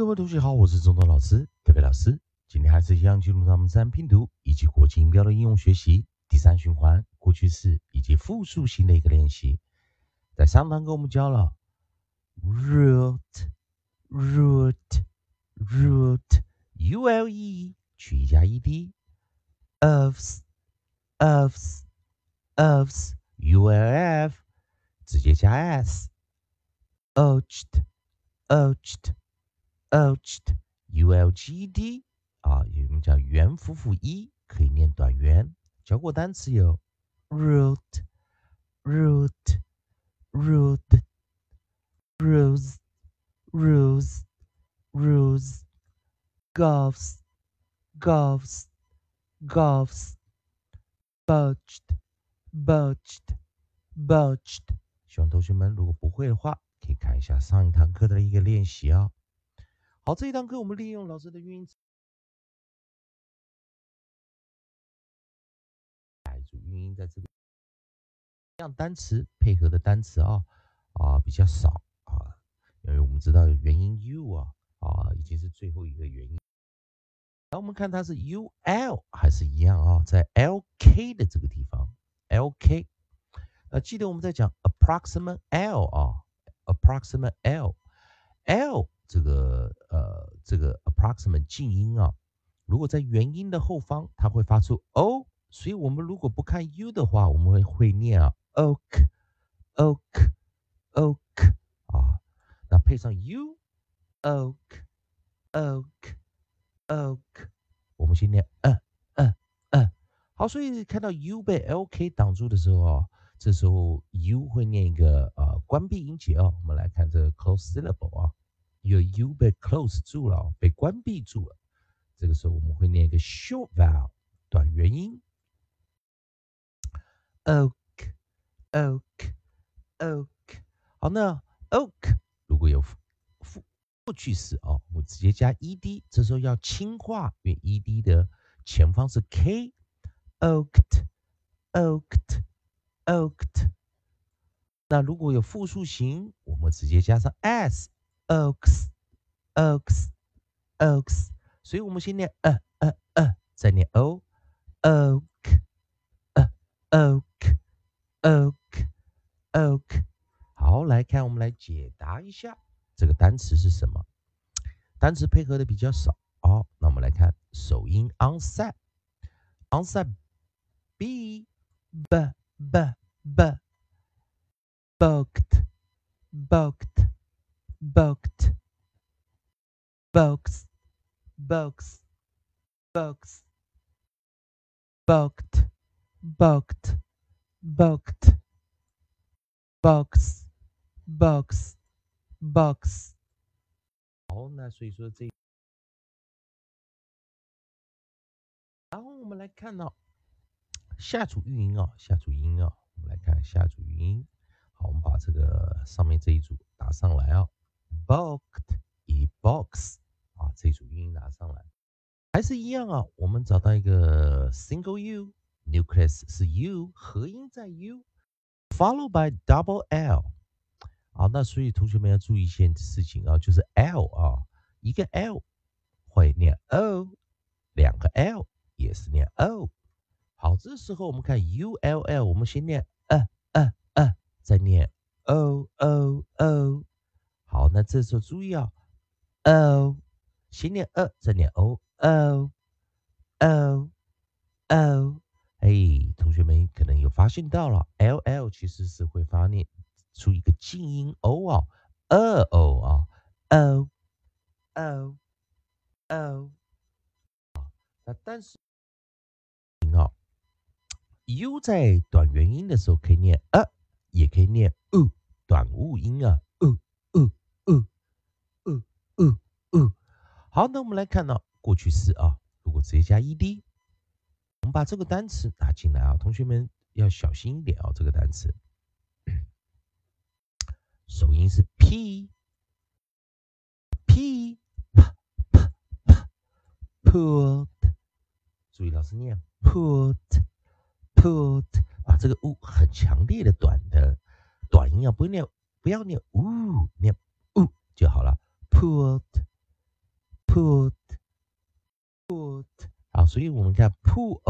各位同学好，我是中东老师，特别老师。今天还是一样进入到我们自然拼读以及国际音标的应用学习第三循环过去式以及复数型的一个练习。在上堂课我们教了 root root root u l e 取一加 e d ofs ofs ofs u l f 直接加 s urged urged urged u l g d 啊，我们叫元辅辅一，可以念短元。教过单词有 root root root rose rose rose golfs golfs golfs budged budged budged。希望同学们如果不会的话，可以看一下上一堂课的一个练习啊。好，这一堂课我们利用老师的语音来一组语音，在这个样单词配合的单词啊啊比较少啊，因为我们知道元音 u 啊啊已经是最后一个元音。然后我们看它是 u l 还是一样啊，在 l k 的这个地方 l k，呃，记得我们在讲 approximate l 啊，approximate l l。这个呃，这个 approximate 静音啊，如果在元音的后方，它会发出 o，所以我们如果不看 u 的话，我们会会念啊 oak，oak，oak 啊，那配上 u，oak，oak，oak，我们先念嗯嗯嗯，好，所以看到 u 被 lk 挡住的时候啊，这时候 u 会念一个呃关闭音节哦，我们来看这个 close syllable 啊。有 u 被 close 住了，被关闭住了。这个时候我们会念一个 short vowel 短元音，oak，oak，oak。好，那 oak 如果有复过去式哦，我直接加 ed，这时候要轻化，因为 ed 的前方是 k，oaked，oaked，oaked。那如果有复数型，我们直接加上 s。Oaks, oaks, oaks，所以我们先念呃呃呃，再念 o，ok，ok，ok，ok，。好，来看，我们来解答一下这个单词是什么。单词配合的比较少，好，那我们来看首音 onset，onset，b，b，b，b，boked，boked。Booked. Box box box booked. Booked. Booked. Box box box 好，那所以说这，然后我们来看到下组语音啊，下组音啊，我们来看下组语音。好，我们把这个上面这一组打上来啊。Booked 以 box 啊，这组音拿上来，还是一样啊。我们找到一个 single u，nucleus 是 u，合音在 u，followed by double l。好，那所以同学们要注意一件事情啊，就是 l 啊，一个 l 会念 o，两个 l 也是念 o。好，这时候我们看 u l l，我们先念呃呃呃，再念 o o o。好，那这时候注意啊，o 先念 a，再念 o，o，o，o，哎，同学们可能有发现到了，l l 其实是会发念出一个静音 o 啊，o o 啊，o，o，o，那但是，啊，u 在短元音的时候可以念呃也可以念 u，短物音啊。嗯嗯，好，那我们来看到过去式啊，如果直接加 ed，我们把这个单词拿进来啊，同学们要小心一点啊，这个单词首音是 p p p put，注意老师念 put put 啊，这个 u 很强烈的短的短音啊，不要念不要念 u，念 u 就好了。put put put 好，所以我们看 put,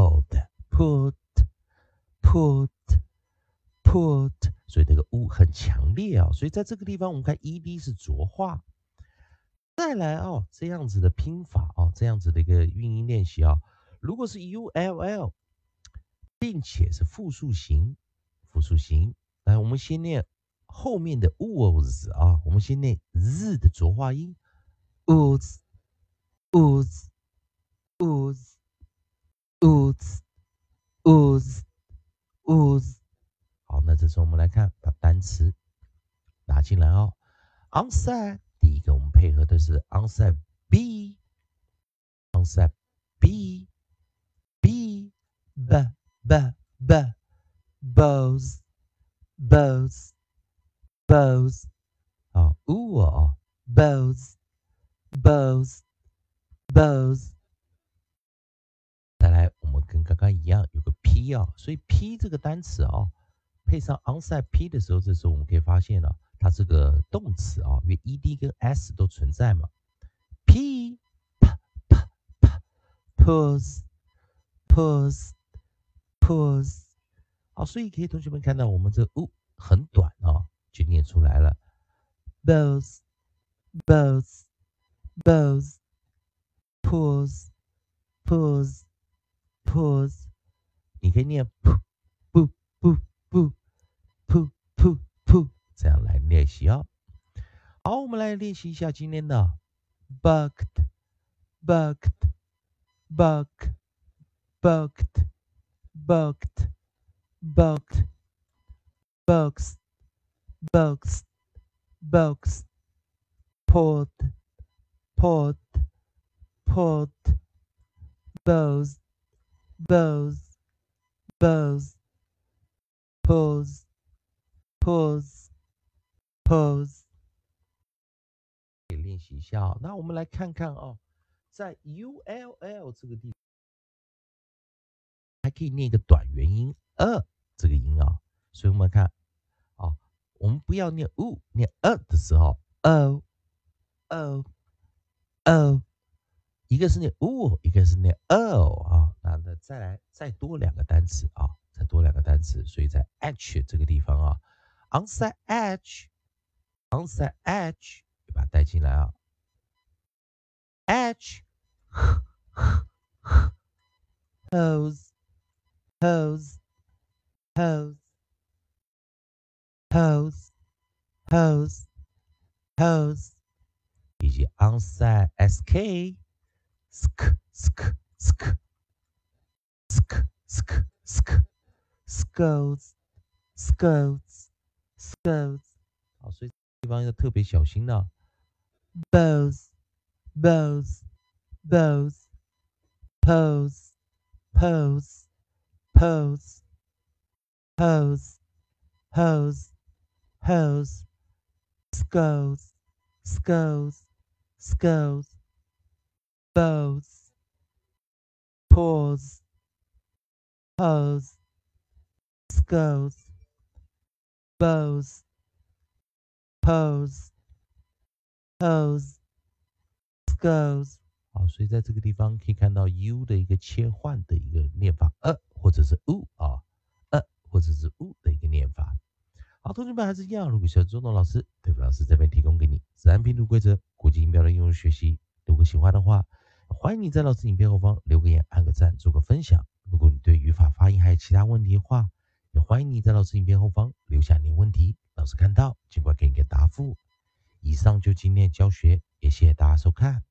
put, put put，所以这个 u 很强烈啊，所以在这个地方我们看 ed 是浊化。再来哦，这样子的拼法哦，这样子的一个运音练习啊，如果是 ull，并且是复数形，复数形，来，我们先念后面的 was 啊，我们先念 z 的浊化音。words，was，was，was，was，was，好，那这时候我们来看把单词拿进来哦，onside。第一个，我们配合的是 onside B，onside B，B B B B bows bows bows 啊，u 啊，bows bows bows。再来，我们跟刚刚一样，有个 P 啊，所以 P 这个单词啊，配上 onside P 的时候，这时候我们可以发现了。它是个动词啊，因为 e d 跟 s 都存在嘛。p p p p pose pose pose，好，所以可以同学们看到我们这 u 很短啊，就念出来了。both both both pose pose pose，你可以念 p p p p p p p。这样来练习哦。好，我们来练习一下今天的 bucked bucked buck bucked bucked bucked box box box pot pot port bows bows bows pose pose pose，可以练习一下。那我们来看看哦，在 u l l 这个地，还可以念一个短元音呃这个音啊。所以我们看啊，我们不要念 u，念呃的时候，o o o，一个是念 u，一个是念 o 啊。那那再来再多两个单词啊，再多两个单词。所以在 h 这个地方啊，onside h。onside h，把它带进来啊。h hose hose hose hose hose hose，以及 onside sk sk sk sk sk sk sk scolds scolds scolds，好，所以。地方要特别小心的。bows bows bows pose pose pose pose pose pose skulls skulls skulls bows. Pause pose skulls. Bows. Pose pose goes 好，所以在这个地方可以看到 u 的一个切换的一个念法，呃，或者是 u 啊，呃，或者是 u 的一个念法。好，同学们还是一样，如果想周董老师，对付老师这边提供给你自然拼读规则、国际音标的应用学习。如果喜欢的话，欢迎你在老师影片后方留个言、按个赞、做个分享。如果你对语法、发音还有其他问题的话，也欢迎你在老师影片后方留下你的问题。老师看到，尽快给你个答复。以上就今天教学，也谢谢大家收看。